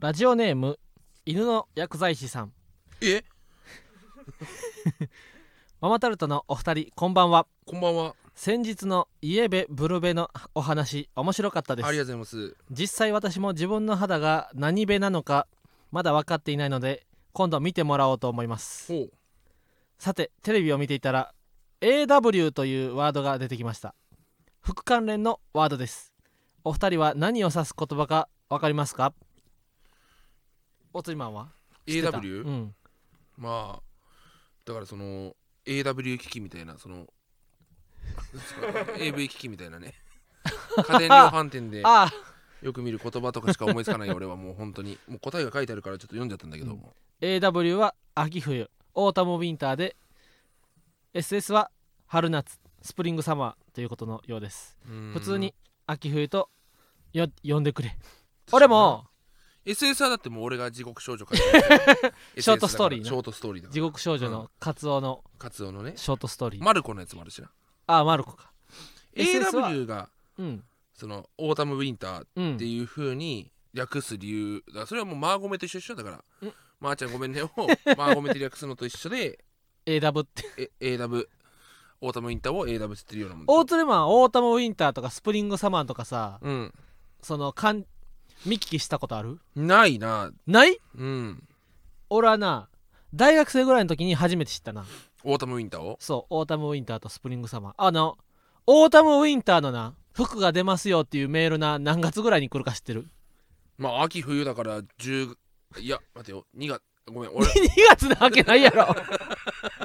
ラジオネーム犬の薬剤師さん。え？ママタルトのお二人こんばんは。こんばんは。先日のイエベブルベのお話面白かったでありがすとうございます。実際私も自分の肌が何ベなのかまだ分かっていないので今度見てもらおうと思います。ほう。さてテレビを見ていたら AW というワードが出てきました。副関連のワードです。お二人は何を指す言葉か分かりますか？おつりマンは？AW、うん。まあだからその AW 機器みたいなその AV 機器みたいなね。家電量販店で あよく見る言葉とかしか思いつかない俺は。もう本当に。もう答えが書いてあるからちょっと読んじゃったんだけど。も、AW は秋冬。オータムウィンターで SS は春夏。 Spring Summer ということのようです。普通に秋冬とよ呼んでくれ。俺も SS はだってもう俺が地獄少女書いてる。ショートストーリーショートストーリーだ地獄少女のカツオのカツオのね。ショートストーリー、マルコのやつもあるしな。あマルコか。AW がうん。その Autumn Winter うんっていう風に略す理由だ。それはもうマーゴメと一緒一緒だからん「まー、ちゃんごめんね」を マーゴメって略すのと一緒で AW って。え AW autumn winter を AW って言ってるようなもんオートレマン autumn winter とか spring summer とかさうん。そのかん見聞きしたことある？ないな。ない？うん。俺はな大学生ぐらいの時に初めて知ったな。 autumn winter を？そう autumn winter と spring summer。あの autumn winter のな服が出ますよっていうメールな何月ぐらいに来るか知ってる？まあ秋冬だから10いや待てよ。2月ごめん2 俺月なわけないやろ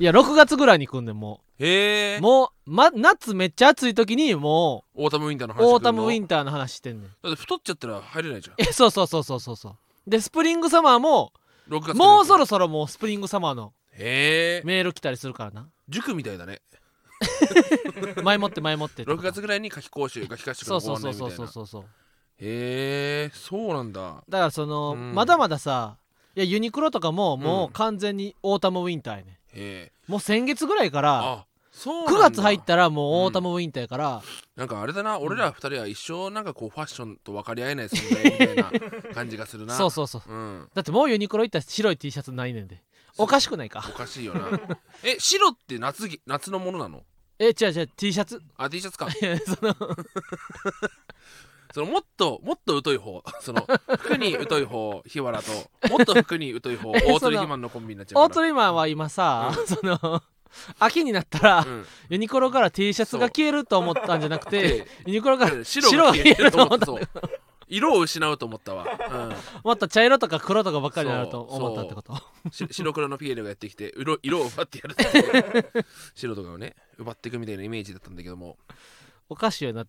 いや6月ぐらいに来んねんもへえ。うもう、ま、夏めっちゃ暑い時にも autumn winter のう話 autumn winter の話してんねん。だって太っちゃったら入れないじゃん。えそうそうそうそうそうそう。で spring summer も6月もうそろろそろもう spring summer のへえ。メール来たりするからな。塾みたいだね。前もって前もってってこ6と月ぐらいに夏期講習夏期合宿そうのごそうそう案内みたいう。なそそうそうそうへえそうなんだ。だからその、うん。まだまださいやユニクロとかももううん。完全に autumn winter やね、へえもう先月ぐらいからあそうなん9だ月入ったらもう autumn winter やから、なんかあれだな俺ら二人は一生なんかこうファッションと分かり合えない存在みたいな感じがするな。そうそうそう。うん。だってもうユニクロ行ったら白い T シャツないねんで。おかしくないか？おかしいよな。え白って夏ぎ夏のものなの？え違う違う T シャツ。あ T シャツか。そのそのもっともっと疎い方 その服に疎い方日原と もっと服に疎い方え大鳥肥満のコンビになっちゃうかオートリマンは今さ、その秋になったら、ら、うん。ユニクロから T シャツが消えると思ったんじゃなくてでユニクロから白白が消えると思った。色を失うと思ったわ、もっと茶色とか黒とかばっかりになると思ったってこと？白黒のピエールがやってきて色色を奪ってやるって白とかをね奪っていくみたいなイメージだったんだけども。おかしいよな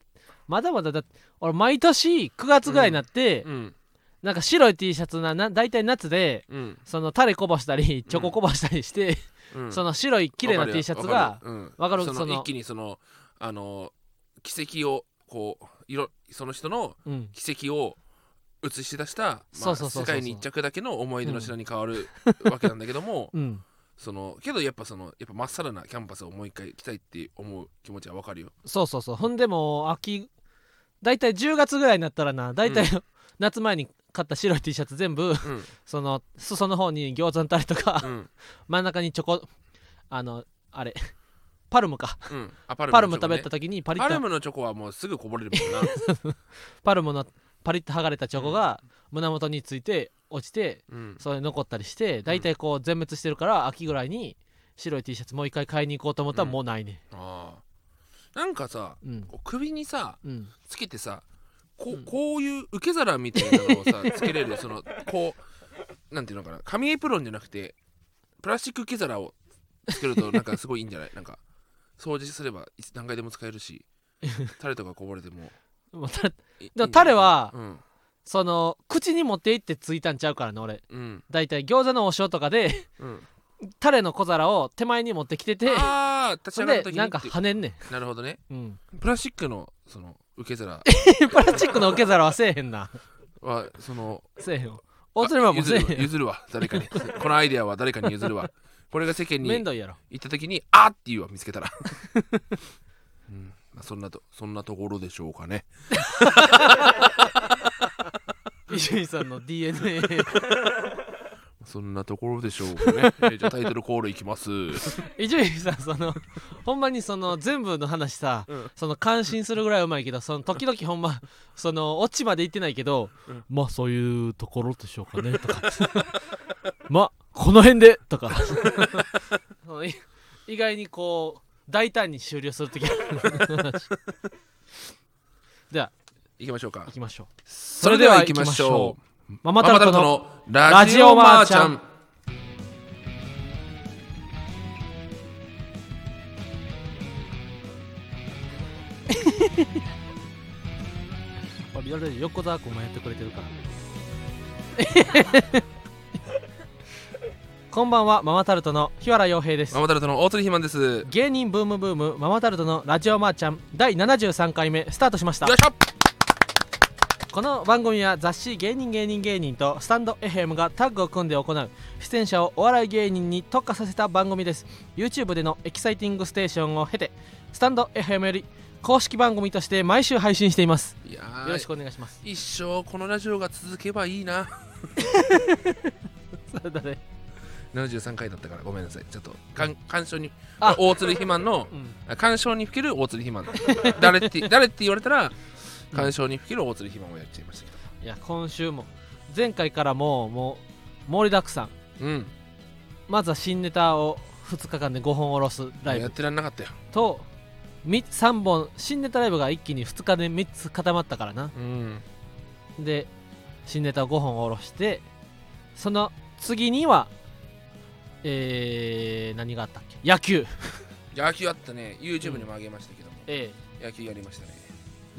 まだまだだ俺毎年9月ぐらいになって、うん。なんか白い T シャツなな大体夏でうん。そのタレこぼしたりチョコこぼしたりして、うん。その白い綺麗な T シャツがわかる,、うん、その一気にそのあの奇跡をこう色その人のうん。奇跡を映し出した、世界に一着だけの思い出の品に変わる わけなんだけども、うん。そのけどやっぱそのやっぱまっさらなキャンパスをもう一回来たいって思う気持ちはわかるよ。そうそうそう。ほんでもう秋大体10月ぐらいになったらな大体、夏前に買った白い T シャツ全部うん。その裾の方に餃子のタレとか、うん。真ん中にチョコあのあれパルムか。うん。あパルパルム食べた時にパリッと。パルムのチョコはもうすぐこぼれるもんな、パルムのパリッと剥がれたチョコが胸元について落ちてうん、それ残ったりして大体こう全滅してるから秋ぐらいに白い T シャツもう一回買いに行こうと思ったらうん。もうないねああなんかさうん。こう首にさうん。つけてさこ,、ううん。こういう受け皿みたいなのをさ つけれるそのこうなんていうのかな紙エプロンじゃなくてプラスチック受け皿をつけるとなんかすごいいいんじゃない？なんか掃除すればいつ何回でも使えるし タレとかこぼれても。もうたいいいでもタレはうん。その口に持って行ってついたんちゃうからね俺。うん。大体餃子の王将とかでうんタレの小皿を手前に持ってきててああ立ち上がった時にでなんか跳ねんねなるほどね。ん、うん、プラスチックのその受け皿。プラスチックの受け皿はせえへんな。はそのせえへんわ。大鶴マンもせえへん譲るわ誰かに。このアイデアは誰かに譲るわ。これが世間に行った時に「あっ!」って言うわ見つけたら、うん。まあ、そんなとそんなところでしょうかね。伊集院さんの DNA そんなところでしょうかね、えーじゃあタイトルコールいきます。伊集院さんそのほんまにその全部の話さ、うん。その感心するぐらいうまいけどその時々ほんまそのオチまで言ってないけど、うん。まあそういうところでしょうかねとか。まあこの辺でとか。意外にこう大胆に終了する時。あるでは行きましょうか。行きましょう。それでは行きましょうママタルトののラジオマーちゃん。あリアルで横澤君もやってくれてるから。こんばんはママタルトの日原洋平です。ママタルトの大鶴ひまんです。よ芸人ブームブームママタルトのラジオマーちゃん第73回目スタートしました。いしょこの番組は雑誌芸人芸人芸人とスタンド FM がタッグを組んで行う出演者をお笑い芸人に特化させた番組です。YouTube でのエキサイティングステーションを経てスタンド FM より公式番組として毎週配信しています。いやーよろしくお願いします。一生このラジオが続けばいいな。それだね。73回だったからごめんなさい。ちょっと鑑賞にあ。大鶴ひまんのうん。あ鑑賞にふける大鶴ひまん誰って誰って言われたら鑑賞にふける大鶴ひまんをやっちゃいましたけいや今週も前回からもうもう盛りだくさん。どうん。まずは新ネタを2日間で5本下ろすライブ。やってらんなかったよ。と3本新ネタライブが一気に2日で3つ固まったからな。うん。で新ネタを5本下ろしてその次にはえー、何があったっけ？野球。野球あったね。YouTube にも上げましたけども、え野球やりましたね。え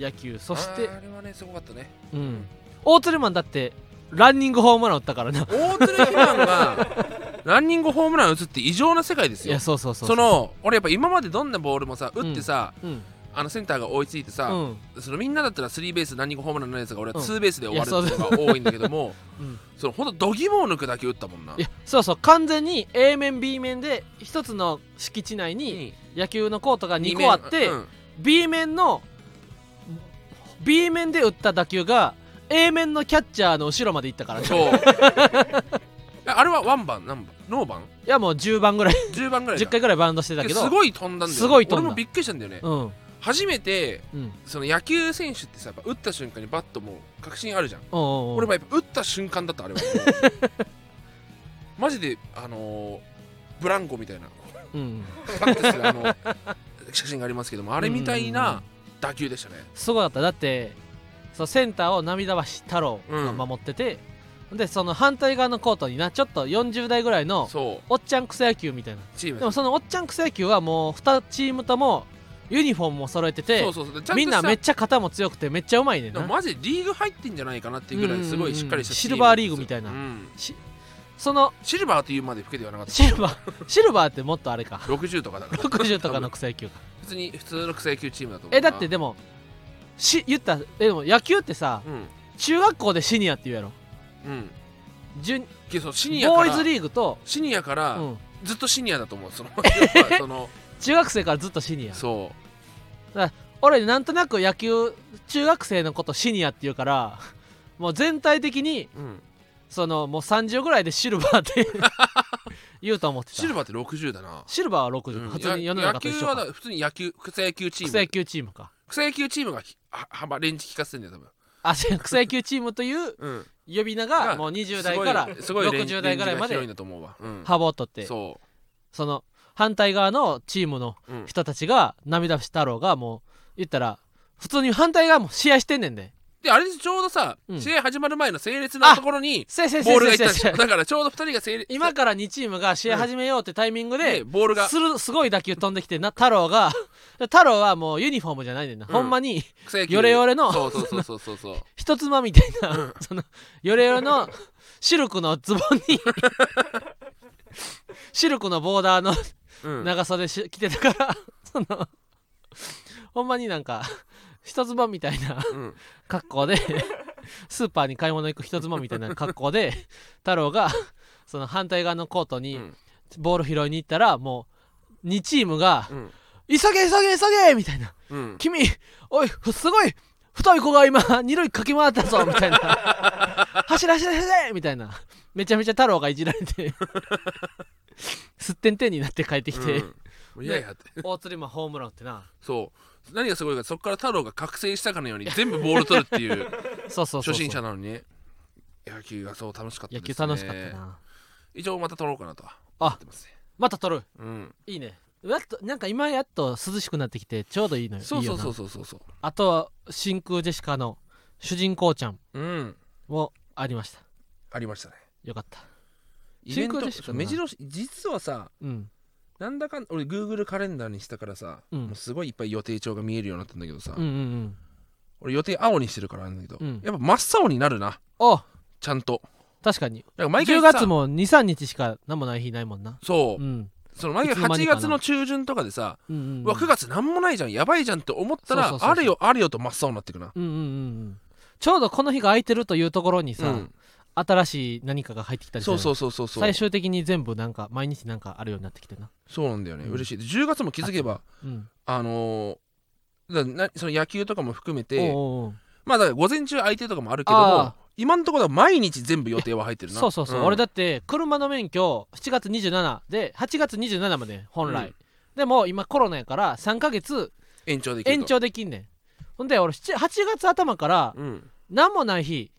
野球そしてあれはねすごかったね。うん。大鶴マンだってランニングホームラン打ったからな。大鶴ひまんが ランニングホームラン打つって異常な世界ですよ。いやそうそうそうその俺やっぱ今までどんなボールもさ打ってさ、うん。あのセンターが追いついてさ、うん。そのみんなだったらスリーベースランニングホームランのやつが俺はうん。ツーベースで終わるっていうのが多いんだけども、うん。そのほんと度肝を抜くだけ打ったもんな。いやそうそう。完全に A 面 B 面で一つの敷地内に野球のコートが2個あって、うん。B 面の B 面で打った打球が A 面のキャッチャーの後ろまで行ったからね。そう。えあれはワン番何番ノー番いやもう10番ぐらい。10番ぐらいだ。10回ぐらいバウンドしてたけど。ですごい飛んだんだよ。すごい飛んだ。俺もびっくりしたんだよね、うん。初めてうん。その野球選手ってさやっぱ打った瞬間にバットもう確信あるじゃん。俺もやっぱ打った瞬間だったあれは。マジであのーブランコみたいな。うんバッあの写真がありますけどもあれみたいな打球でしたね。すごかった。だってそうセンターを涙橋太郎が守ってて、でその反対側のコートになちょっと40代ぐらいのおっちゃん草野球みたいな。チームでもそのおっちゃん草野球はもう2チームともユニフォームも揃えててみんなめっちゃ肩も強くてめっちゃうまいねんな。マジでリーグ入ってんじゃないかなっていうぐらいすごいしっかりしたシルバーリーグみたいな。うん。しそのシルバーというまで老けてはなかった。シルバーシルバーってもっとあれか。60とかだから。60とかの草野球か普通に普通の草野球チームだと思うえだってでもし言ったえでも野球ってさうん。中学校でシニアって言うやろ。うん。ジュけどそうシニアボーイズリーグと、シニアからうん、ずっとシニアだと思う。その その中学生からずっとシニア。そ俺なんとなく野球中学生のことシニアって言うからもう全体的にう、うん、そのもう30ぐらいでシルバーって 言うと思ってた。シルバーって60だな。シルバーは60、うん。普通に世のや中と一緒か。野球はだ普通に野球草野球チーム。草野球チームか。草野球チームが幅レンジ効かせてんだよ多分。あせ草野球チームといううん。呼び名がもう20代からすごいすごいレンジ60代ぐらいまで幅を取って。そその反対側のチームの人たちが涙橋太郎がもう言ったら普通に反対側も試合してんねんでであれちょうどさ、うん。試合始まる前の整列のところにボールがいったんですよ。だからちょうど2人が整列今から2チームが試合始めようってタイミングででボールが。するすごい打球飛んできてな太郎が 太郎はもうユニフォームじゃないねんな、うん。ほんまにヨレヨレのそうそうそうそうそう。そう人妻みたいな、うん。そのヨレヨレのシルクのズボンに シルクのボーダーのうん。長袖し着てたからそのほんまになんか人妻みたいなうん。格好でスーパーに買い物行く人妻みたいな格好で太郎がその反対側のコートにうん。ボール拾いに行ったらもう2チームがうん「急げ急げ急げ!」みたいな。うん「君おいすごい太い子が今二塁駆け回ったぞ」みたいな。走れ走れ走れみたいな。めちゃめちゃ太郎がいじられてすってんてんになって帰ってきて、うん。もういやいやって。大釣りマンホームランってな。そう何がすごいかそこから太郎が覚醒したかのように全部ボール取るっていう そうそう初心者なのに。ね野球がそう楽しかった野ですね。球楽しかったな。一応また取ろうかなとはあ思ってますね。また撮る？うん。いいね。やっとなんか今やっと涼しくなってきてちょうどいいのよ。そうそうそうそうそう。そうあとは真空ジェシカの主人公ちゃんうん。もありました。ありましたね。よかった。イベント真空ジェシカな。そう目白実はさうんなんだかん俺 Google カレンダーにしたからさ、うん。もうすごいいっぱい予定帳が見えるようになったんだけどさ、うんうんうん。俺予定青にしてるからなんだけど、うん。やっぱ真っ青になるな。おちゃんと。確かに。だから毎回10さ月も23日しか何もない日ないもんな。そう、うん。その毎回8いつの間にかな。月の中旬とかでさ、うんうんうん。うわ9月なんもないじゃんやばいじゃんって思ったらそうそうそうそう。あれよあれよと真っ青になってくな。うんうんうんうん。ちょうどこの日が空いてるというところにさ、うん新しい何かが入ってきたりそうそうそうそうそう。最終的に全部なんか毎日なんかあるようになってきてな。そうなんだよね、うん。嬉しい。で10月も気づけばうん。あのーだなその野球とかも含めておうおうおう。まあだから午前中空いてるとかもあるけどもあ今のところは毎日全部予定は入ってるな。そうそうそう、ん。俺だって車の免許7月27で8月27まで本来、うん。でも今コロナやから3ヶ月延長できると。延長できんねん。ほんで俺7 8月頭からうん。何もない日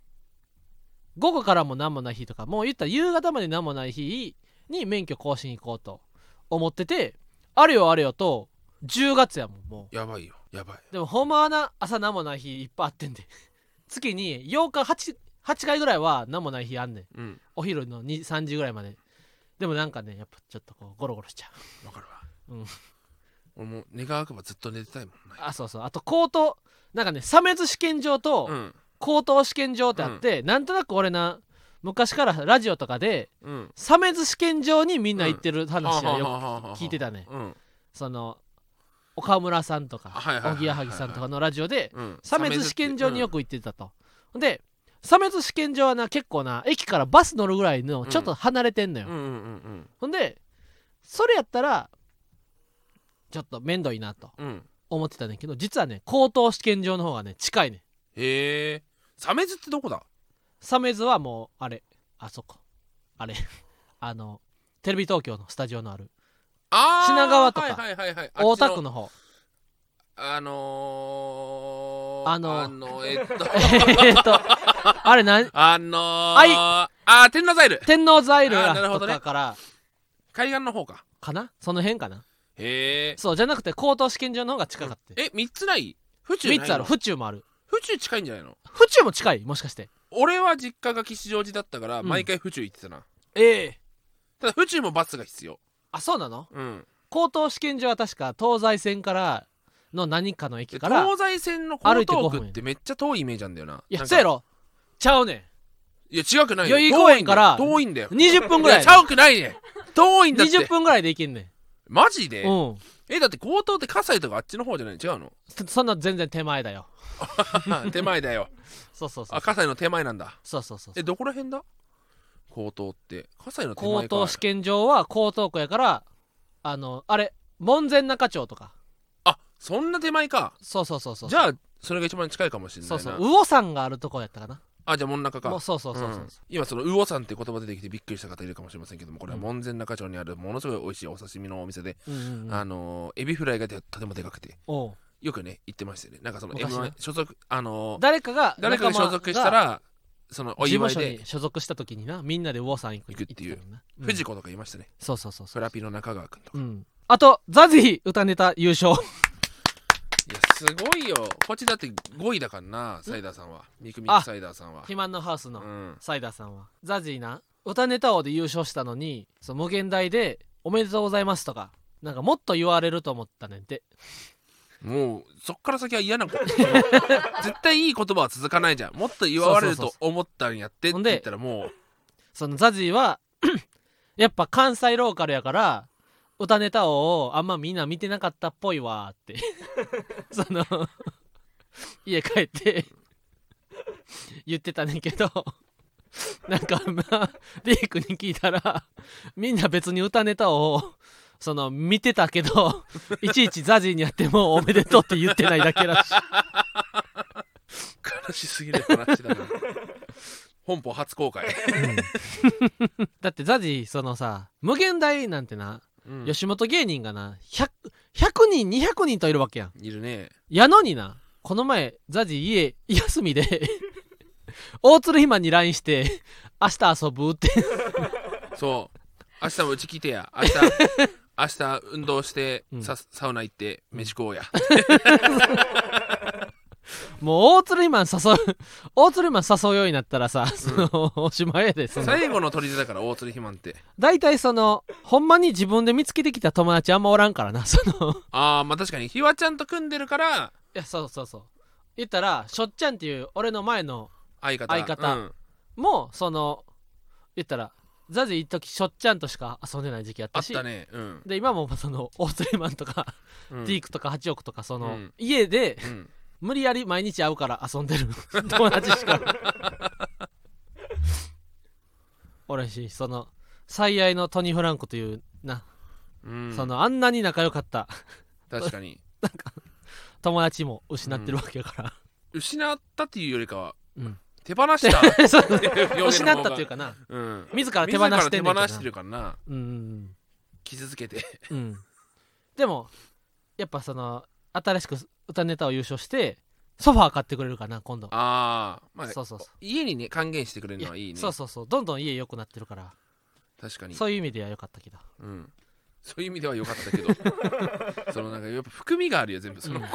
午後からも何もない日とかもう言ったら夕方まで何もない日に免許更新行こうと思っててあれよあれよと10月やもんもやばいよ。やばい。うでもほんまはな朝何もない日いっぱいあってんで。月に8日 8, 8回ぐらいは何もない日あんねん。うん。お昼の2 3時ぐらいまで。でもなんかねやっぱちょっとこうゴロゴロしちゃう。わかるわ。うん。俺も願わくばずっと寝てたいもんなあそうそう。あと高等なんかね差別試験場とうん高等試験場ってあって、なんとなく俺な昔からラジオとかでうん。差別試験場にみんな行ってる話はよく聞いてたね。うん。その岡村さんとかおぎやはぎさんとかのラジオでうん。差別試験場によく行ってたと、で差別試験場はな結構な駅からバス乗るぐらいのちょっと離れてんのよ、うんうんうんうん。ほんでそれやったらちょっと面倒いなとうんうん。思ってたねんけど実はね高等試験場の方がね近いねん。へえサメズってどこだ？サメズはもうあれ。あそこあれ。あのテレビ東京のスタジオのある。あー品川とか。はいはいはいはい。大田区のの方。あのー、あのあのえっと。えっとあれなん？あのー、はい。あー天王ザイル。天王ザイルとあーなるほどね。かから。海岸の方か。かな？その辺かな？へえそうじゃなくて高等試験場の方が近かって。え三つない？府中ないの？3つある。府中もある府中近いんじゃないの？府中も近いもしかして。俺は実家が吉祥寺だったからうん。毎回府中行ってたな、ええ。ただ府中もバスが必要。あそうなの？うん。高等試験場は確か東西線からの何かの駅でからい東西線の江歩いて5分東区ってめっちゃ遠いイメージなんだよな。なんか。やそうやろ。ちゃうねいや違くないよ。代々木公園から遠いんだよ。ん20分ぐらい。いや遠くないね遠いんだって。20分ぐらいで行けんねマジで？んうんえだって江東って葛西とかあっちの方じゃない？違うの？そそんな全然手前だよ。手前だよ。そうそうそう。あ葛西の手前なんだ。そうそうそうえどこら辺だ？江東って。葛西の手前か高等試験場は江東区やからあのあれ門前仲町とか。あそんな手前か。そうそうそうそう。じゃあそれが一番近いかもしれないな。そうそう。魚山があるとこやったかなあじゃあ真ん中か。もうそうそうそうそう、うん。今その魚さんって言葉出てきてびっくりした方いるかもしれませんけどもこれはうん門前仲町にあるものすごい美味しいお刺身のお店で、うんうんうん。あのーエビフライがでとてもでかくて。おう。よくね言ってましたよね。なんかその昔な M1 所属あのー誰かが誰かが所属した仲間がらそのお事務所祝いでに所属した時になみんなで魚山行く行くっていう行たもんな。うん。藤子とか言いましたね。そうそうそうそう。フラピの中川君とか。うん。あとザジー歌ネタ優勝すごいよ。こっちだって5位だからなサイダーさんは。ミクミクサイダーさんは。肥満のハウスのうん。サイダーさんは。ザジーな。歌ネタ王で優勝したのにその無限大で「おめでとうございます」とかなんかもっと言われると思ったねんて。もうそっから先は嫌なこと。絶対いい言葉は続かないじゃん。もっと言われるそうと思ったんやってってほんで言ったらもう。そのザジーは やっぱ関西ローカルやから歌ネタ王をあんまみんな見てなかったっぽいわーって。その家帰って言ってたねんけど。なんかまあリークに聞いたらみんな別に歌ネタをその見てたけど いちいちザジーにやってもおめでとうって言ってないだけらしい。悲しすぎる話だな。本邦初公開、だってザジそのさ無限大なんてな、うん。吉本芸人がな 100, 100人200人といるわけやん。いるね。やのになこの前ザジ家休みで 大鶴ひまに LINE して明日遊ぶって。そう。明日もうち来てや。明日 明日運動して、うん。さサウナ行って飯食おうや、もう大鶴ひまん誘う 大鶴ひまん誘うようになったらさその、おしまいやでその。最後の砦だから大鶴ひまんって。大体そのほんまに自分で見つけてきた友達あんまおらんからなその。いああまあ確かに。ひわちゃんと組んでるから。やそうそうそう。言ったらしょっちゃんっていう俺の前の相方。相方。うん。もその言ったらザジ一時しょっちゃんとしか遊んでない時期あっあったしたね。うん、で今もその大鶴ひまんとか、うん、ティークとか8億とかその、うん。家でうん無理やり毎日会うから遊んでる。友達しか。俺しその最愛のトニー・フランクというな、うん。そのあんなに仲良かった。確かに。友達も失ってるわけやから、失ったっていうよりかはうん。手放した。失ったっていうかな。うん。自ら手放してんねんけ自どな。らてるからな。うんうん傷つけて。うんうん。でもやっぱその新しく歌ネタを優勝してソファー買ってくれるかな今度。ああまあそうそうそう。家にね還元してくれるのはいいね。そうそうそう。どんどん家良くなってるから。確かに。そういう意味では良かったけど。うん。そういう意味では良かったけど。そのなんかやっぱ含みがあるよ全部。その、うん。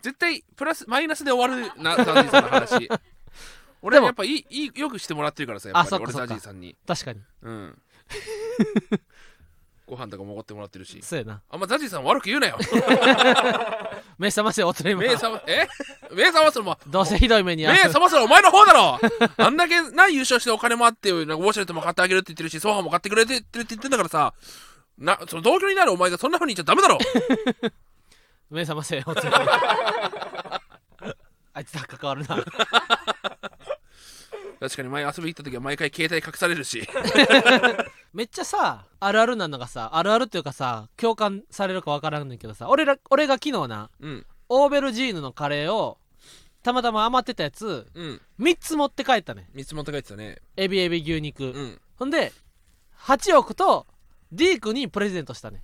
絶対プラスマイナスで終わるなザジーさんの話。俺でもはやっぱいいよくしてもらってるからさやっぱり。俺ザジーさんに。確かに。うん ご飯とかもおごってもらってるし。そうやな。あんまザジーさん悪く言うなよ。目覚ませおつれ目覚まえ？目覚ますのもどうせひどい目に遭う目覚ますのお前の方だろ。あんだけな優勝してお金もあってなんかウォシュレットも買ってあげるって言ってるしソファーも買ってくれてって言ってんだからさなその同居になるお前がそんな風に言っちゃダメだろ。目覚ませおつれ あいつと関わるな確かに前遊び行った時は毎回携帯隠されるし。めっちゃさあるあるなのがさあるあるっていうかさ共感されるかわからんねんけどさ俺ら俺が昨日なうん。オーベルジーヌのカレーをたまたま余ってたやつうん。3つ持って帰ったね。三つ持って帰ってたね。エビエビ牛肉、うん。ほんで8億とディークにプレゼントしたね、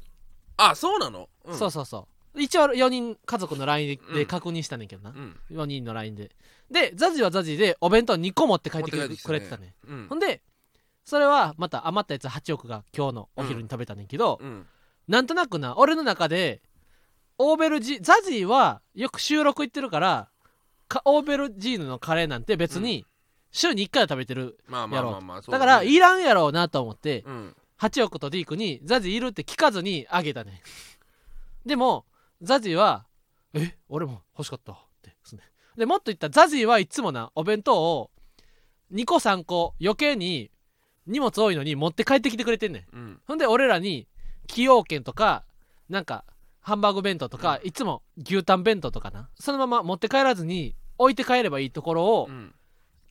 あそうなの、うん、そうそうそう一応4人家族の LINE うん。で確認したねんけどな、うん。4人の LINE で。でザジはザジでお弁当2個持って帰ってくれてたね。てたねうん。ほんでそれはまた余ったやつ8億が今日のお昼に食べたねんけど、うん。なんとなくな俺の中でオーベルジザジーはよく収録行ってるからかオーベルジーヌのカレーなんて別に週に1回は食べてる、まあまあまあまあそうだからねいらんやろうなと思って、うん。8億とディークにザジいるって聞かずにあげたね。でもザジは「え俺も欲しかった」ってですね。でもっと言ったらザジはいつもなお弁当を2個3個余計に荷物多いのに持って帰ってきてくれてんねん。うん。ほんで俺らに崎陽軒とかなんかハンバーグ弁当とか、いつも牛タン弁当とかなそのまま持って帰らずに置いて帰ればいいところを、うん。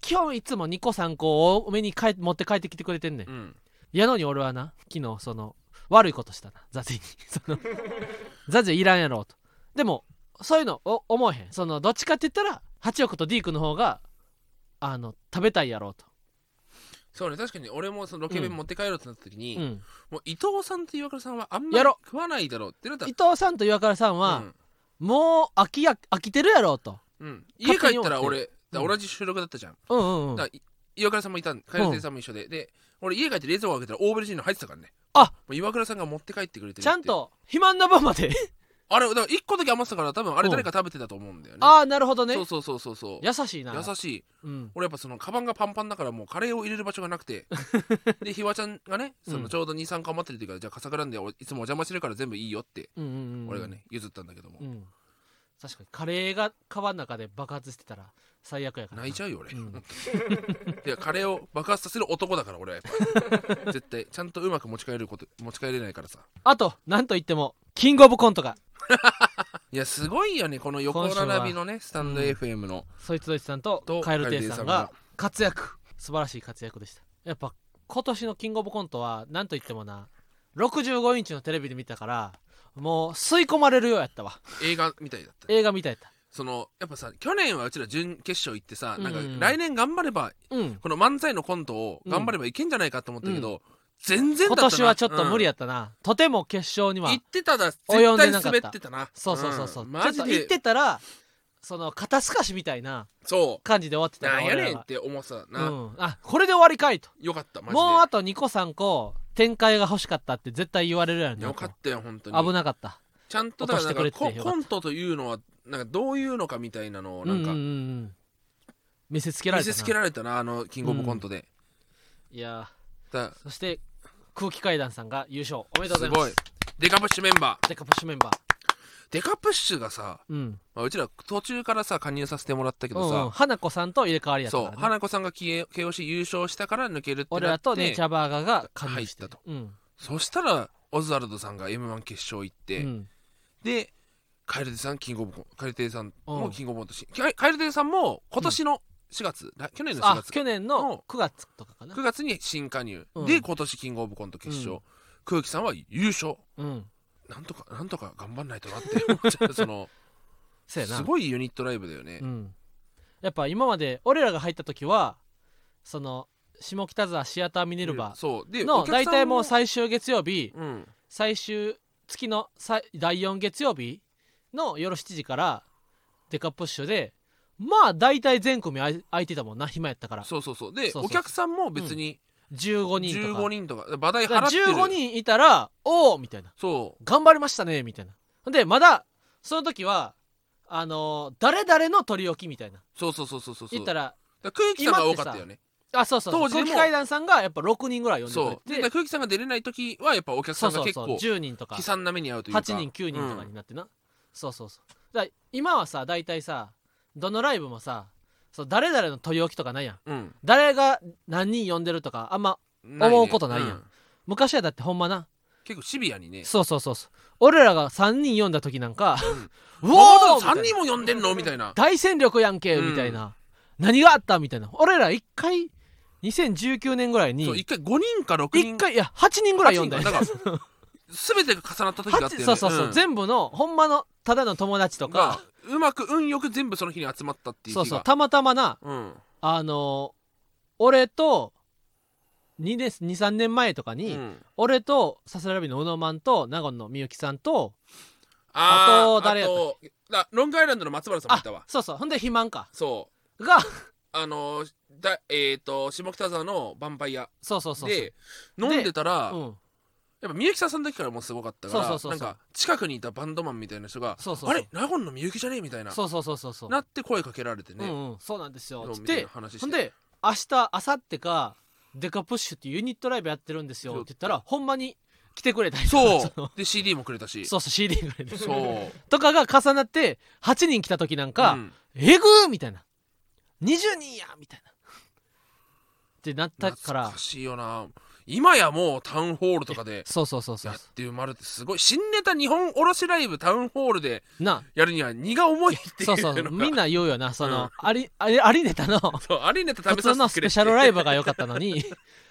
基本いつも2個3個多めに帰持って帰ってきてくれてんねん。うん。やのに俺はな昨日その悪いことしたな。ザジに。そのザジいらんやろうと。でもそういうのお思えへん。そのどっちかって言ったら8億とディークの方があの食べたいやろうと。そうね。確かに俺もそのロケ弁持って帰ろうってなった時に、うん。もう伊藤さんと岩倉さんはあんまり食わないだろうってなったら伊藤さんと岩倉さんは、もう飽きや飽きてるやろうと。うん。うん家帰ったら俺同じ収録だったじゃん、うん。うんうんだからい岩倉さんもいたん海星さんも一緒で、で俺家帰って冷蔵庫開けたらオーベルジーヌ入ってたからね。あ。もう岩倉さんが持って帰ってくれてるって。ちゃんと肥満な分まで。あれだから1個だけ余ってたから多分あれ誰か食べてたと思うんだよね。ああなるほどね。そうそうそうそうそう。優しいな。優しい。うん。俺やっぱそのカバンがパンパンだからもうカレーを入れる場所がなくて。でひわちゃんがねそのちょうど23個余ってるっていうから、じゃあ笠倉んでおいつもお邪魔してるから全部いいよってうんうんうん。俺がね譲ったんだけども、うん。確かにカレーがカバンの中で爆発してたら最悪やから泣いちゃうよ俺、うん。いやカレーを爆発させる男だから俺はやっぱ。絶対ちゃんとうまく持ち帰ること持ち帰れないからさ。あとなんといってもキングオブコントが。いやすごいよねこの横並びのねスタンドうん。FM の、そいつどいつさんととカエル亭さん蛙亭さんが。が活躍。素晴らしい活躍でした。やっぱ今年のキングオブコントはなんといってもな65インチのテレビで見たからもう吸い込まれるようやったわ。映画みたいだった。映画みたいやったそのやっぱさ去年はうちら準決勝行ってさ、なんか来年頑張ればうん。この漫才のコントを頑張ればいけんじゃないかと思ったけど、全然だ今年はちょっと無理や、やったな、とても決勝にはうん行ってただ絶対滑ってたな。そうそうそうそう、ん。マ行ってたらその肩透かしみたいなそ感じで終わってうたなんやねんって思ってたうな、ん、あこれで終わりかいと。よかったマジで。もうあと2個3個展開が欲しかったって絶対言われるやんなよかったよ本当に。危なかった。ちゃんとだからコントというのはなんかどういうのかみたいなのをなんかうんうん。うんうん見せつけられたな。見せつけられたなあのキングオブコントで、いやだそして空気階段さんが優勝。おめでとうすございます。デカプッシュメンバー。デカプッシュメンバー。デカプッシュがさ、うん。まあ、うちら途中からさ加入させてもらったけどさ、うんうん。花子さんと入れ替わりやったそうから、ね、花子さんが K- KOC 優勝したから抜けるって俺なってらとネイチャーバーガーが加入して。入ったと。うん。そしたらオズワルドさんが m 1決勝行って、うん。で蛙亭さんキングオブコン蛙亭さんうん。もキングオブコントし蛙亭さんも今年の4月、来去年の4あ月去年の9月とかかな。9月に新加入、うん。で今年キングオブコント決勝、うん。空気さんは優勝。うん。なんとかなんとか頑張んないとなって。思っちゃう。そのそうやな。すごいユニットライブだよね、うん、やっぱ今まで俺らが入った時はその下北沢シアターミネルバそう。でのお客さん大体もう最終月曜日うん。最終月の最第4月曜日の夜7時からデカプッシュでまあ大体全組空いてたもんな暇やったから。そうそうそう。でそうそうそう。お客さんも別に15人とか。15人とか。場代だから払ってる。15人いたらおおみたいな。そう。頑張りましたねみたいな。でまだその時はあのー誰々の取り置きみたいな。そうそうそうそうそう言ったらだから空気さんが多かったよね。あそうそう当時でも。空気階段さんがやっぱ6人ぐらい呼んでそう。で空気さんが出れない時はやっぱお客さんそうそうが結構10人とか。悲惨な目に遭うというか。8人9人とかにうんなってな、そうそうそう。だ今はさ大体さどのライブもさそう誰々の取り置きとかないやん。うん。誰が何人呼んでるとかあんまないね。思うことないやん。う昔はだってほんまな。結構シビアにね。そうそうそうそう。俺らが3人呼んだ時なんか うおおーお3人も呼んでんの？みたいな。大戦力やんけうん。みたいな、何があった？みたいな。俺ら1回2019年ぐらいにそう1回5人か6人。1回いや8人ぐらい呼んだよ。8人か。なんか全てが重なった時があったよね。そうそうそう、ん。全部のほんまのただの友達とがかうまく運よく全部その日に集まったっていうそうそう。たまたまなうん。あの俺と2年23年前とかに、うん。俺とさすらいラビの宇野マンと納言のみゆきさんとあと誰やったロングアイランドの松原さんもいあたわ。そうそう。ほんで肥満か。そう。が あのーだえっ、と下北沢のヴァンパイアそうそうそうそう。で飲んでたらうん、やっぱみゆきさんその時からもうすごかったからそうそうそうそう。なんか近くにいたバンドマンみたいな人がそうそうそう。あれ？納言のみゆきじゃね？えみたいな。そうそうそうそうなって声かけられてね、うんうんそうなんですよ。つってほんで明日明後日かデカプッシュっていうユニットライブやってるんですよって言ったらほんまに来てくれたりそう。で CD もくれたし。そうそう CD くれてそう。とかが重なって8人来た時なんか、うん。えぐーみたいな。20人やみたいな。ってなったから。懐かしいよな今やもうタウンホールとかでそうそうそうそう。やって埋まるってすごい新ネタ2本おろしライブタウンホールでな。やるには荷が重いっていうそうそうみんな言うよな。その、うん。ありありありネタの。そうありネタ食普べさせてのスペシャルライブが良かったのに。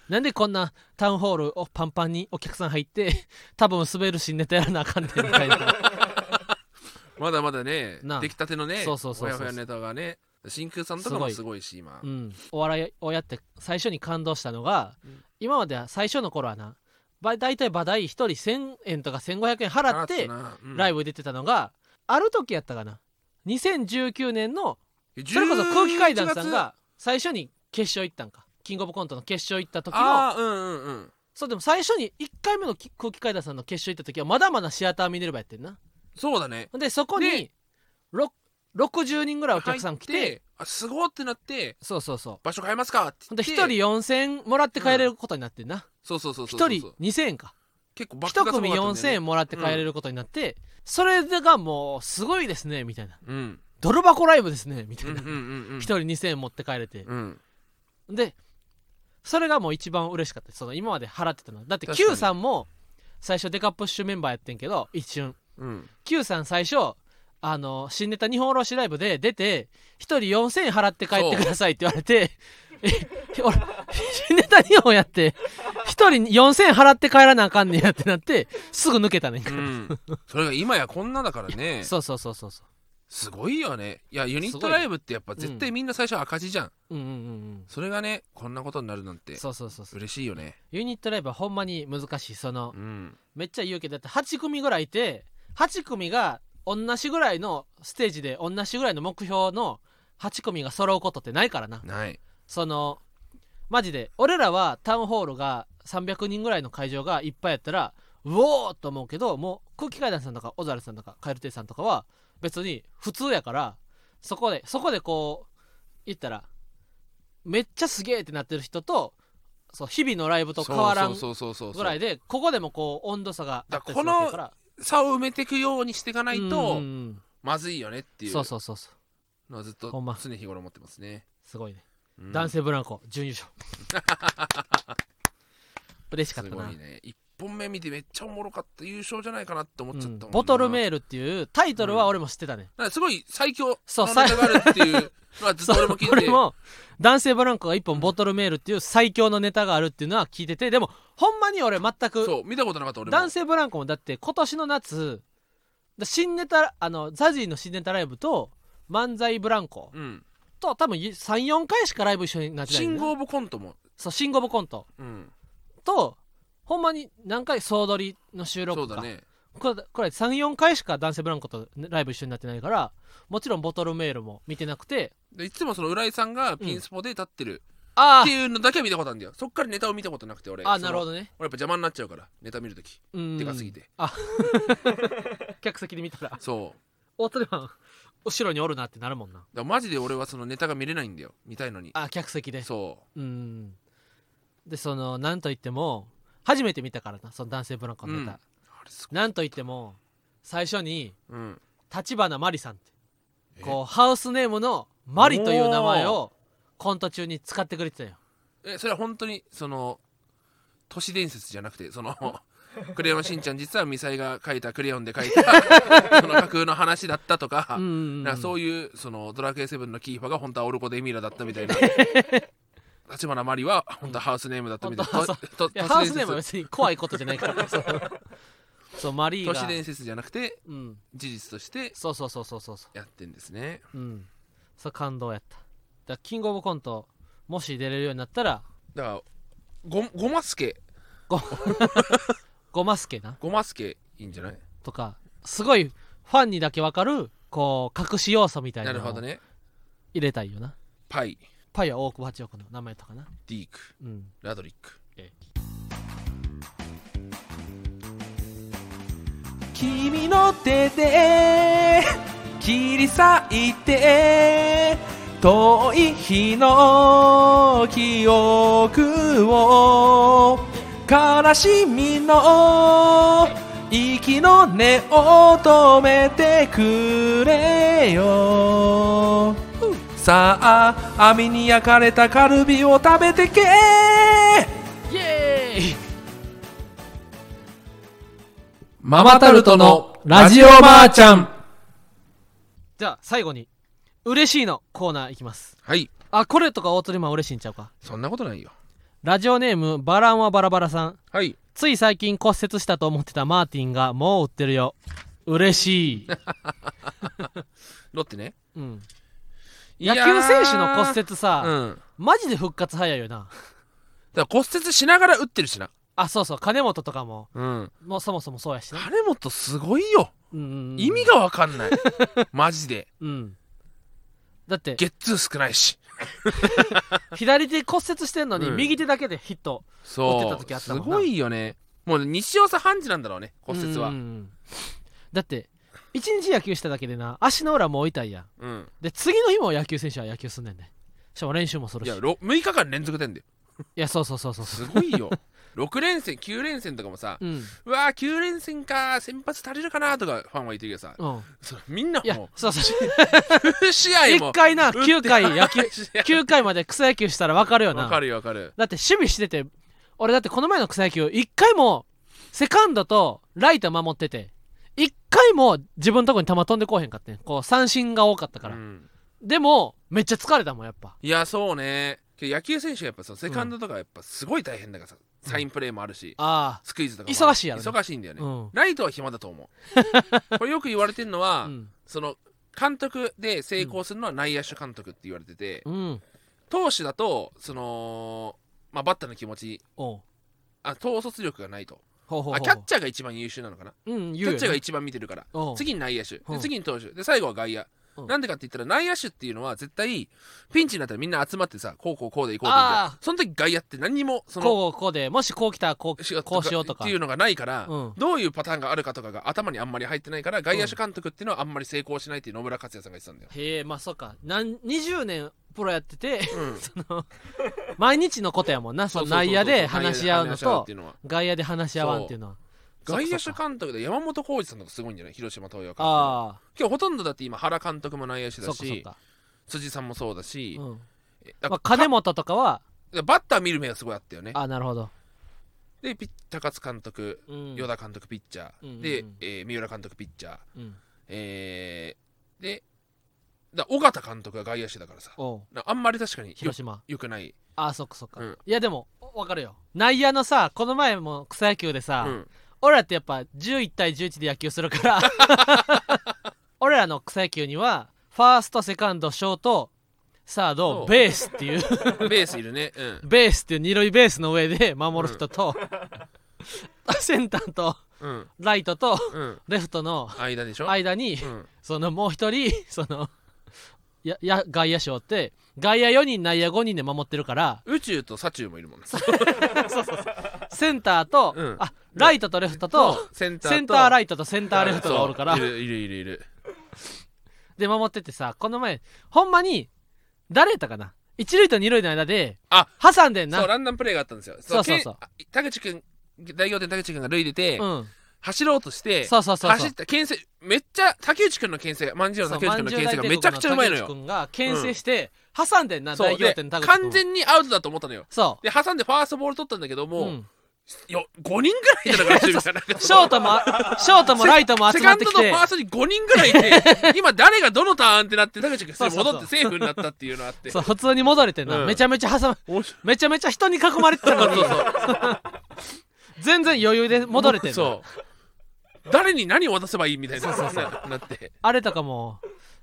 なんでこんなタウンホールをパンパンにお客さん入って多分滑る新ネタやらなあかんねんみたいな。まだまだねな出来たてのねそうそうそうそう。ほやほやネタがね真空さんとかもすごいし今。うん、お笑いをやって最初に感動したのが、うん。今までは最初の頃はなば大体場代1人1000円とか1500円払ってライブブ出てたのが、ある時やったかな。2019年のそれこそ空気階段さんが最初に決勝行ったんか。キングオブコントの決勝行った時の。ああうんうんうん。そうでも最初に1回目のき空気階段さんの決勝行った時はまだまだシアターミネルバやってんな。そうだね。でそこに60人ぐらいお客さん来て入ってあすごいってなってそうそうそう場所変えますか？ってほんで言って1人4000円もらって帰れることになってんな、そうそうそう一そう1人2000円か。結構バック1組がすごかったんだ4000よね。円もらって帰れることになって、それがもうすごいですねみたいな。うん。ドル箱ライブですねみたいな、うんうんうんうん。1人2000円持って帰れて、うん。でそれがもう一番嬉しかった。その今まで払ってたのだって確かに。Q さんも最初デカプッシュメンバーやってんけど一瞬。うん、Q さん最初あの新ネタ2本おろしライブで出て1人4000円払って帰ってくださいって言われて え俺新ネタ2本やって1人4000円払って帰らなあかんねやってなってすぐ抜けたねんかうん、それが今やこんなだからね。そうそうそうそうそう。すごいよね。いやユニットライブってやっぱ絶対みんな最初赤字じゃん、うんうんうんそれがねこんなことになるなんてうんそうそうそうそう。嬉しいよね。ユニットライブはほんまに難しい。そのうん。めっちゃ言うけどだって8組ぐらいいて8組が同じぐらいのステージで同じぐらいの目標の8組が揃うことってないからな。ない。そのマジで俺らはタウンホールが300人ぐらいの会場がいっぱいやったらうおーっと思うけどもう空気階段さんとか小猿さんとかカエル亭さんとかは別に普通やからそこでそこでこう言ったらめっちゃすげえってなってる人とそう日々のライブと変わらんぐらいでここでもこう温度差があったりするだから差を埋めていくようにしていかないうん。とまずいよねっていう。そうそうそうそう。のはずっとほんま。常日頃思ってますね、すごいね、うん。男性ブランコ準優勝。嬉しかっすたな。ごいね。1本目見てめっちゃおもろかった優勝じゃないかなって思っちゃったもんな、うん。ボトルーメールっていうタイトルは俺も知ってたね、すごい最強そうのネタがあるっていうのはずっと俺も聞いてて。俺も男性ブランコが一本ボトルメールっていう最強のネタがあるっていうのは聞いててでもほんまに俺全くそう見たことなかった俺も。男性ブランコもだって今年の夏だ新ネタあのザジーの新ネタライブと漫才ブランコうん。と多分34回しかライブ一緒になってないんだよシングオブコントも。そうシングオブコントうん。とほんまに何回総取りの収そ録か。うだね。これこれ34回しか男性ブランコとライブ一緒になってないからもちろんボトルメールも見てなくて。でいつもその浦井さんがピンスポで立ってる。あっていうのだけは見たことあるんだよ。そっからネタを見たことなくて俺。ああそのなるほどね。俺やっぱ邪魔になっちゃうからネタ見るとき。うん。でかすぎて。あ。客席で見たら。そう。大鳥マン後ろにおるなってなるもんな。だからマジで俺はそのネタが見れないんだよ。見たいのに。あ客席で。そう。うん。でそのなんといっても初めて見たからなその男性ブランコのネタ、うん。なんといっても最初に立花マリさんってえ？こうハウスネームのマリという名前をコント中に使ってくれてたよ。えそれは本当にその都市伝説じゃなくてその クレヨンしんちゃん実はミサイが書いたクレヨンで書いた その架空の話だったとか,、うんうんうんなんかそういうそのドラクエ7のキーファが本当はオルコ・デ・ミラだったみたいな 立花マリは本当はハウスネームだったみたいな、ハウスネームは説。別に怖いことじゃないから。そう。そうマリー都が市伝説じゃなくてうん。事実としてそうそうそうそうそう。そやってんですね。ううん。そう感動やった。だキングオブコントもし出れるようになったらだからごごますけ。ごますけな。ごますけいいんじゃない？とかすごいファンにだけわかるこう隠し要素みたいなのを入なるほどね。れたいよな。パイパイは大久保八億の名前とかな。ディーク。うん。ラドリック。君の手で切り裂いて遠い日の記憶を悲しみの息の根を止めてくれよさあ網に焼かれたカルビを食べてけ。イエーイ。ママタルトのラジオばあちゃん。じゃあ最後に嬉しいのコーナーいきます。はい。あこれとか大鳥マン嬉しいんちゃうか？そんなことないよ。ラジオネームバランはバラバラさん。はい。つい最近骨折したと思ってたマーティンがもう売ってるよ。嬉しい、ロッテね。うん、野球選手の骨折さ、うん。マジで復活早いよな。だから骨折しながら打ってるしな。あそうそう。金本とかも。うん。もうそもそもそうやしな、金本すごいよ。うんうんうん。意味がわかんない。マジで。うん。だってゲッツー少ないし。左手骨折してんのにうん。右手だけでヒット、打ってた時あったもんな。すごいよね。もう西尾さ半時なんだろうね骨折は。うんうんうん。だって一日野球しただけでな足の裏もう痛いやん。うん。で次の日も野球選手は野球すんねんねしかも練習もするし。いやいやろ6日間連続でんだよそうそうそうそうすごいよ。6連戦9連戦とかもさうん。うわー9連戦か先発足りるかなとかファンは言ってるけどさうん。それみんないやもそうそう。う試合も。一回な9回野球いや9回まで草野球したら分かるよな。わかるよわかる。だって守備してて俺だってこの前の草野球1回もセカンドとライト守ってて1回も自分のとこに球飛んでこうへんかってん。こう三振が多かったから、うん。でもめっちゃ疲れたもんやっぱ。いやそうね。けど野球選手はやっぱそのセカンドとかやっぱすごい大変だからさ、サインプレーもあるし、あスクイズとか忙しいやろね。忙しいんだよね、うん。ライトは暇だと思う。これよく言われてるのは、あうん。その監督で成功するのは内野手監督って言われてて、うん。投手だとその、まあ、バッターの気持ちおう。あ統率力がないとほうほうほう。あキャッチャーが一番優秀なのかな？うんキャッチャーが一番見てるから。番次に内野手。うん。で次に投手。で最後は外野うん。なんでかって言ったら内野手っていうのは絶対ピンチになったらみんな集まってさこうこうこうでいこうって言うじゃん。あー。その時外野って何にもそのこうこうでもしこう来たらこうしこうしようとか。っていうのがないから、うん。どういうパターンがあるかとかが頭にあんまり入ってないから外野手監督っていうのはあんまり成功しないっていう野村克也さんが言ってたんだよ、へえまあそっか。なん20年プロやっててうん、その 毎日のことやもんな。その内野で話し合うのとっていうのは。外野で話し合わんっていうのは外野手監督で山本浩二さんとかすごいんじゃない？広島東洋監督あ今日ほとんどだって今原監督も内野手だし辻さんもそうだし、うん。えだまあ金本とかは？かバッター見る目がすごいあったよね。あなるほど。でピッ高津監督うん。与田監督ピッチャー、うんうんうん。で、えー三浦監督ピッチャー、うん。えーでだ尾形監督が外野手だからさ。あんまり確かによ広島。よくない、ああそっかそっか、うん。いやでも分かるよ。内野のさこの前も草野球でさ、うん俺らってやっぱ11対11で野球するから。俺らの草野球にはファーストセカンドショートサーそう。ドベースっていう。ベースいるね、うん。ベースっていう二塁ベースの上で守る人と、センターとうん。ライトとうん、レフトの間でしょ、間に、うん、そのもう一人そのやや外野手おって外野4人内野5人で守ってるから。宇宙と左中もいるもんね。センターと、うん。あライトとレフトとセンターと。センターライトとセンターレフトがおるから。いるいるいるいる。で守っててさこの前ほんまに誰やったかな？一塁と二塁の間であ挟んでんな。そうランダムプレーがあったんですよ。そうそうそう田口君大仰天田口君が塁出て、うん。走ろうとしてそうそうそうそう。走った牽制めっちゃ竹内君の牽制が万次郎竹内君の牽制がめちゃくちゃうまいのよ。竹内君が牽制して、挟んでんな大仰そうで天の田口君完全にアウトだと思ったのよ。そで挟んでファーストボール取ったんだけどう、も、うんよ5人ぐらいいたのかな守備がなんかショートもショートもライトもセ集まってきて。カンドとファーストに5人ぐらいいて 今誰がどのターンってなって田口君戻ってセーフになったっていうのがあって。そう普通に戻れてんな、うん。めちゃめちゃ挟む面白い。めちゃめちゃ人に囲まれてたのに。そうそう全然余裕で戻れてんな。そう。誰に何を渡せばいいみたいなそうそうなって、あれとかも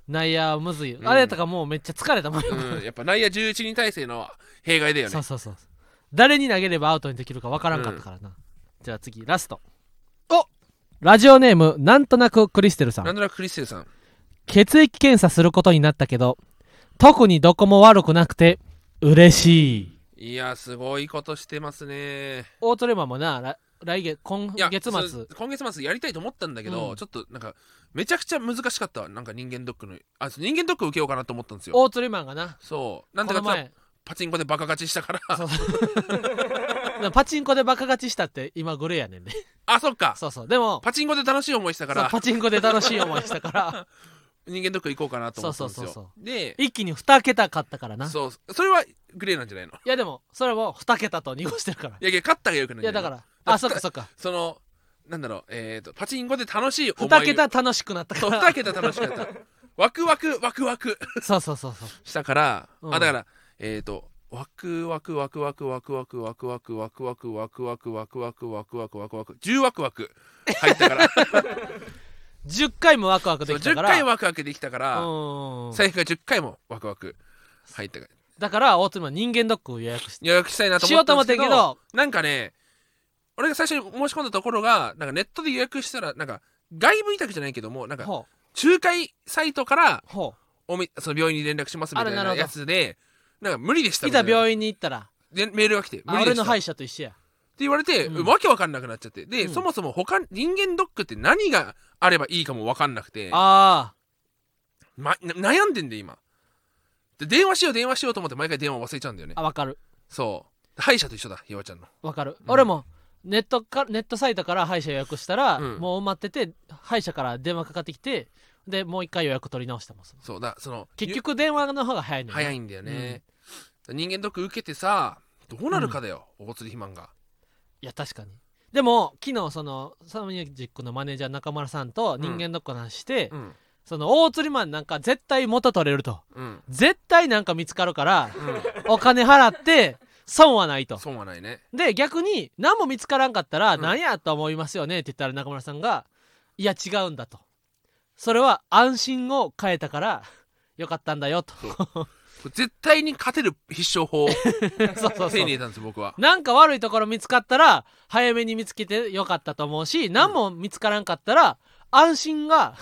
内野むずい、うん。あれとかもうめっちゃ疲れたもん、うん、やっぱ内野11人体制の弊害だよね。そうそうそう誰に投げればアウトにできるかわからんかったからな、じゃあ次ラスト。お！ラジオネームなんとなくクリステルさん。なんとなくクリステルさん。血液検査することになったけど特にどこも悪くなくて嬉しい。いやすごいことしてますね。オートレマンもなら来月今いや月末。そう今月末やりたいと思ったんだけど、うん。ちょっとなんかめちゃくちゃ難しかったわ。なんか人間ドックのあそう人間ドック受けようかなと思ったんですよ。オートレマンがな。そう。なんでか前パチンコでバカ勝ちしたから。パチンコでバカ勝ちしたって今グレーやねんね。あそっか。そうそう。でもパチンコで楽しい思いしたから。パチンコで楽しい思いしたから。人間ドック行こうかなと思ったんですよ。そうそうそうで一気に2桁勝ったからな。いそうそれはグレーなんじゃないの？やでもそれも2桁と濁してるから。いやいや勝ったがよくないいやだから。あそっかそっか。そのなんだろうえっ、とパチンコで楽しい思い。2桁楽しくなったから。2桁楽しかった。ワクワクワクワク。そうそうそうそう。したから、うん。あだからえっ、とワクワクワクワクワクワクワクワクワクワクワクワクワクワクワクワクワクワク10ワクワク入ったから10回もワクワク10できたから。回ワクワクできたからうん。最初から10回もワクワク入ったから。だからオートレマン人間ドックを予約して予約したいなと思ったんですけどしようと思ったけなんかね俺が最初に申し込んだところがなんかネットで予約したらなんか外部委託じゃないけどもなんかほ仲介サイトからおみその病院に連絡しますみたいなやつでなんか無理でしたういみたいな。ざ病院に行ったら。でメールが来てあ無理でした。って俺の歯医者と一緒や。言われて、うん。わけわかんなくなっちゃって。で、うん。そもそも他人間ドックって何があればいいかもわかんなくて、あま、な悩んでんで今。で電話しよう電話しようと思って毎回電話忘れちゃうんだよね。ああわかる。そう。歯医者と一緒だひわちゃんの。わかる、うん。俺もネットかネットサイトから歯医者予約したら、うん。もう埋まってて歯医者から電話かかってきてでもう一回予約取り直したもんその。そうだその結局電話の方が早いのよ早いんだよね、人間ドック受けてさどうなるかだよ、大釣り肥満が。いや確かに。でも昨日そのサムミュージックのマネージャー中村さんと人間ドックの話して、うん。その大釣りマンなんか絶対元取れると。うん。絶対なんか見つかるからうん。お金払って損はないと。損はないね。で逆に何も見つからんかったらうん。何やと思いますよねって言ったら中村さんがいや違うんだと。それは安心を変えたからよかったんだよと絶対に勝てる必勝法を そうそう手に入れたんです僕は。なんか悪いところ見つかったら早めに見つけてよかったと思うし何も見つからんかったら安心が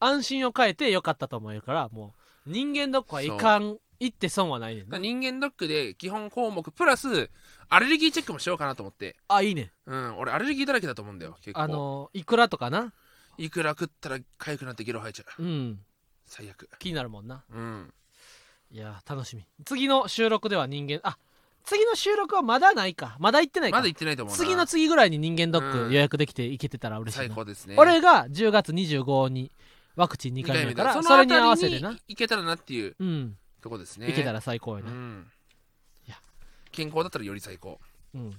安心を変えてよかったと思えるからもう人間ドックはいかん行って損はないねん人間ドックで基本項目プラスアレルギーチェックもしようかなと思って。あいいね。うん俺アレルギーだらけだと思うんだよ結構。あのいくらとかな？いくら食ったら痒くなってゲロ吐いちゃう。うん。最悪。気になるもんな。うんいや楽しみ。次の収録では人間あ次の収録はまだないか。まだ行ってないか。まだ行ってないと思うな。次の次ぐらいに人間ドッうん。ク予約できて行けてたら嬉しいな、最高ですね。俺が10月25にワクチン2 2回目だからそそれに合わせてな。に行けたらなっていううん。とこですね。行けたら最高やな、うん。いや。健康だったらより最高。うん、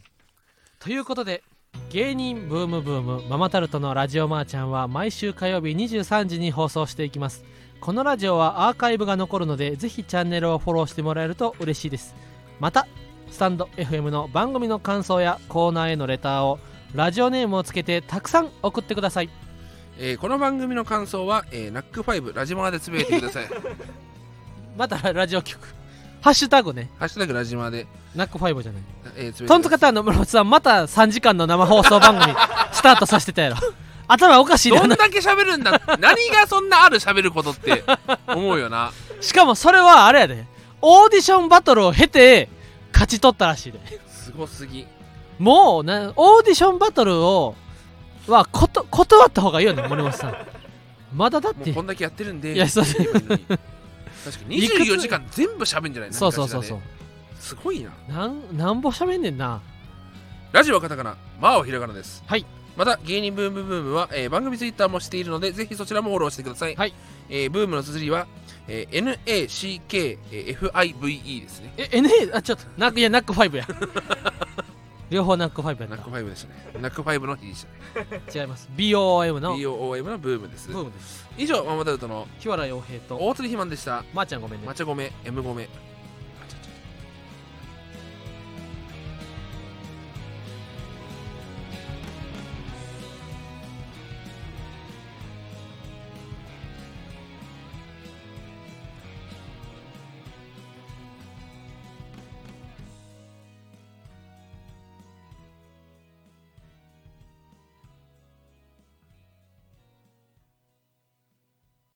ということで芸人ブームブームママタルトのラジオマーちゃんは毎週火曜日23時に放送していきますこのラジオはアーカイブが残るのでぜひチャンネルをフォローしてもらえると嬉しいです。またスタンド FM の番組の感想やコーナーへのレターをラジオネームをつけてたくさん送ってください。えーこの番組の感想は、えー、ナックファイブラジマーでつぶやいてください。またラジオ局。ハッシュタグね。ハッシュタグラジマーで、ナックファイブじゃない。えー、トンツカタンの室さんまた3時間の生放送番組スタートさせてたやろ頭おかしいどんだけ喋るんだ何がそんなある喋ることって思うよな。しかもそれはあれやで。オーディションバトルを経て勝ち取ったらしいで。すごすぎ。もうなオーディションバトルをはこと断った方がいいよね森本さん。まだだって。もうこんだけやってるんで。いやそう。確かに。24時間全部喋んじゃない？そうそうそう。そうすごいな。なんなんぼ喋んねんな。ラジオはカタカナ、マーはひらがなです。はい。また、芸人ブームブームは、えー番組ツイッターもしているので、ぜひそちらもフォローしてください。はい。えーブームの綴りは、えー NACKFIVE ですね。え NA あちょっとナックいやナックファイブや 両方ナックファイブやっナックファイブでしたね。ナックファイブの日でしたね。た違います BOM の BOOM のブームです。ブームです以上、ママタルトの日原洋平と大鶴ひまんでした。まー、ちゃんごめんね抹茶ごめ、M ごめ。